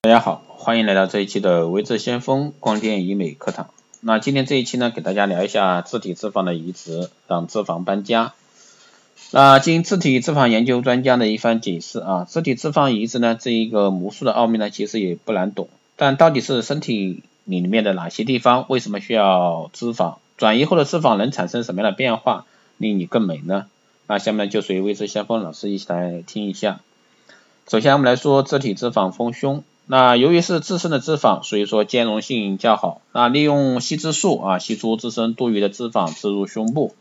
大家好，欢迎来到这一期的微智先锋光电医美课堂。那今天这一期呢，给大家聊一下自体脂肪的移植，让脂肪搬家。那经自体脂肪研究专家的一番解释啊，自体脂肪移植呢，这一个魔术的奥秘呢，其实也不难懂。但到底是身体里面的哪些地方，为什么需要脂肪？转移后的脂肪能产生什么样的变化，令你更美呢？那下面就随微智先锋老师一起来听一下。首先我们来说自体脂肪丰胸。那由于是自身的脂肪，所以说兼容性较好。那利用吸脂术啊，吸出自身多余的脂肪，植入胸部。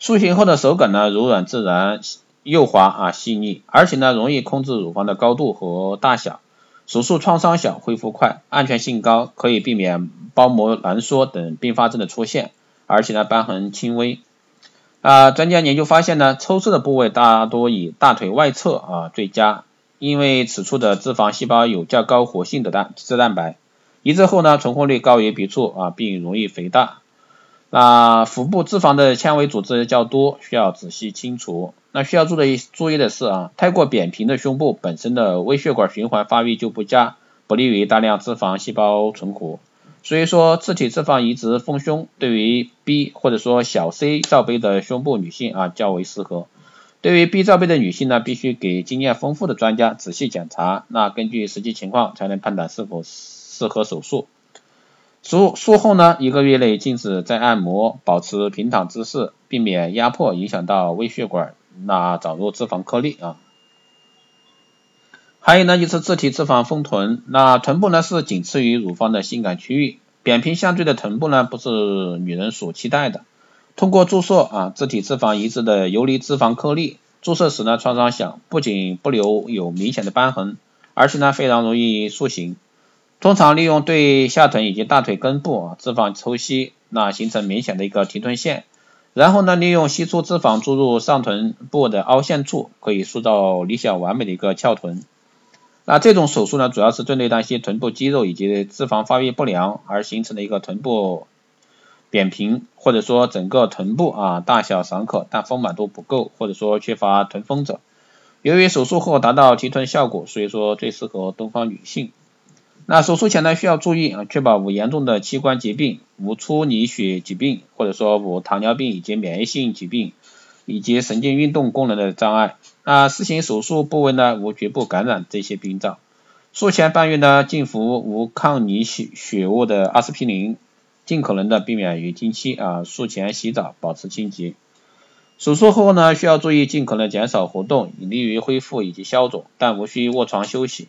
塑形后的手感呢，柔软自然，幼滑啊，细腻，而且呢，容易控制乳房的高度和大小。手术创伤小，恢复快，安全性高，可以避免包膜挛缩等并发症的出现。而且呢，瘢痕轻微。啊，专家研究发现呢，抽刺的部位大多以大腿外侧啊最佳，因为此处的脂肪细胞有较高活性的蛋脂蛋白，移植后呢，存活率高于别处啊，并容易肥大。那腹部脂肪的纤维组织较多，需要仔细清除。那需要注意注意的是啊，太过扁平的胸部本身的微血管循环发育就不佳，不利于大量脂肪细胞存活。所以说，自体脂肪移植丰胸对于 B 或者说小 C 罩杯的胸部女性啊较为适合。对于 B 罩杯的女性呢，必须给经验丰富的专家仔细检查，那根据实际情况才能判断是否适合手术。术术后呢，一个月内禁止再按摩，保持平躺姿势，避免压迫影响到微血管，那长入脂肪颗粒啊。还有呢，就是自体脂肪丰臀，那臀部呢是仅次于乳房的性感区域，扁平相对的臀部呢不是女人所期待的。通过注射啊，自体脂肪移植的游离脂肪颗粒，注射时呢创伤小，不仅不留有明显的瘢痕，而且呢非常容易塑形。通常利用对下臀以及大腿根部啊脂肪抽吸，那形成明显的一个提臀线，然后呢利用吸出脂肪注入上臀部的凹陷处，可以塑造理想完美的一个翘臀。那这种手术呢，主要是针对那些臀部肌肉以及脂肪发育不良而形成的一个臀部扁平，或者说整个臀部啊大小尚可，但丰满度不够，或者说缺乏臀峰者。由于手术后达到提臀效果，所以说最适合东方女性。那手术前呢，需要注意啊，确保无严重的器官疾病，无出泥血疾病，或者说无糖尿病以及免疫性疾病。以及神经运动功能的障碍。那施行手术部位呢，无局部感染这些病灶。术前半月呢，禁服无抗凝血血物的阿司匹林，尽可能的避免于经期啊。术前洗澡，保持清洁。手术后呢，需要注意尽可能减少活动，以利于恢复以及消肿，但无需卧床休息。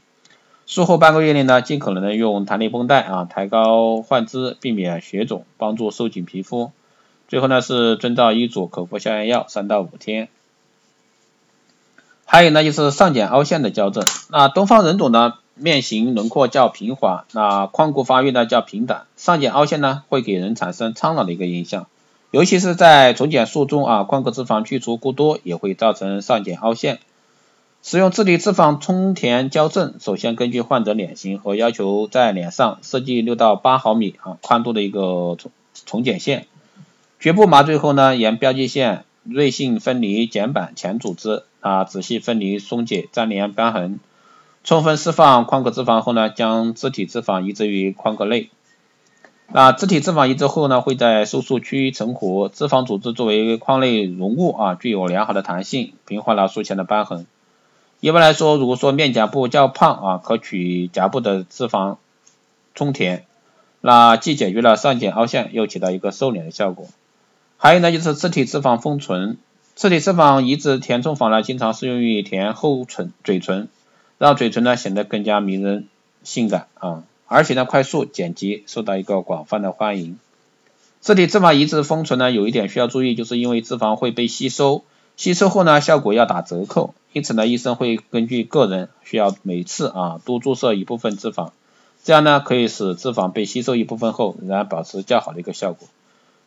术后半个月内呢，尽可能的用弹力绷带啊抬高患肢，避免血肿，帮助收紧皮肤。最后呢是遵照医嘱口服消炎药三到五天，还有呢就是上睑凹陷的矫正。那东方人种呢面型轮廓较平滑，那髋骨发育呢较平坦，上睑凹陷呢会给人产生苍老的一个印象，尤其是在重睑术中啊，眶骨脂肪去除过多也会造成上睑凹陷。使用自体脂肪充填矫正，首先根据患者脸型和要求在脸上设计六到八毫米啊宽度的一个重重睑线。局部麻醉后呢，沿标记线锐性分离睑板前组织啊，仔细分离松解粘连瘢痕，充分释放眶骨脂肪后呢，将肢体脂肪移植于眶骨内。那肢体脂肪移植后呢，会在收缩区成活，脂肪组织作为眶内容物啊，具有良好的弹性，平缓了术前的瘢痕。一般来说，如果说面颊部较胖啊，可取颊部的脂肪充填，那既解决了上睑凹陷，又起到一个瘦脸的效果。还有呢，就是自体脂肪丰唇，自体脂肪移植填充法呢，经常适用于填厚唇、嘴唇，让嘴唇呢显得更加迷人、性感啊，而且呢快速、简洁，受到一个广泛的欢迎。自体脂肪移植丰唇呢，有一点需要注意，就是因为脂肪会被吸收，吸收后呢效果要打折扣，因此呢医生会根据个人需要每次啊多注射一部分脂肪，这样呢可以使脂肪被吸收一部分后，仍然保持较好的一个效果。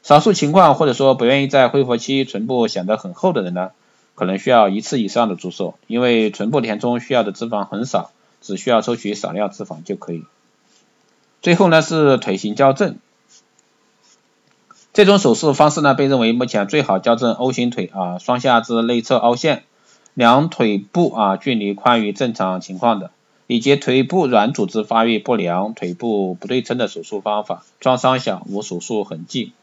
少数情况或者说不愿意在恢复期唇部显得很厚的人呢，可能需要一次以上的注射，因为唇部填充需要的脂肪很少，只需要抽取少量脂肪就可以。最后呢是腿型矫正，这种手术方式呢被认为目前最好矫正 O 型腿啊双下肢内侧凹陷，两腿部啊距离宽于正常情况的，以及腿部软组织发育不良、腿部不对称的手术方法，创伤小，无手术痕迹，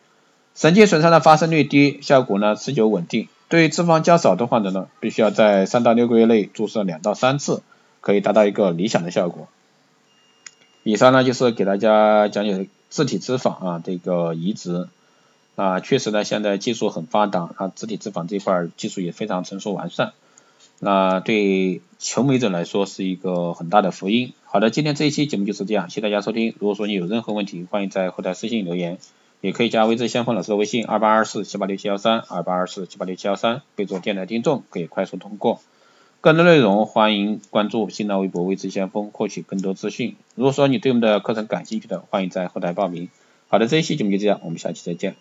神经损伤的发生率低，效果呢持久稳定。对脂肪较少的患者呢，必须要在三到六个月内注射两到三次，可以达到一个理想的效果。以上呢就是给大家讲解自体脂肪啊这个移植啊，确实呢现在技术很发达啊，自体脂肪这块技术也非常成熟完善，那对求美者来说是一个很大的福音。好的，今天这一期节目就是这样，谢谢大家收听。如果说你有任何问题，欢迎在后台私信留言，也可以加微知先锋老师的微信二八二四七八六七幺三二八二四七八六七幺三，备注电台听众，可以快速通过。更多内容欢迎关注新浪微博“微知先锋”获取更多资讯。如果说你对我们的课程感兴趣的，欢迎在后台报名。好的，这一期节目就这样，我们下期再见。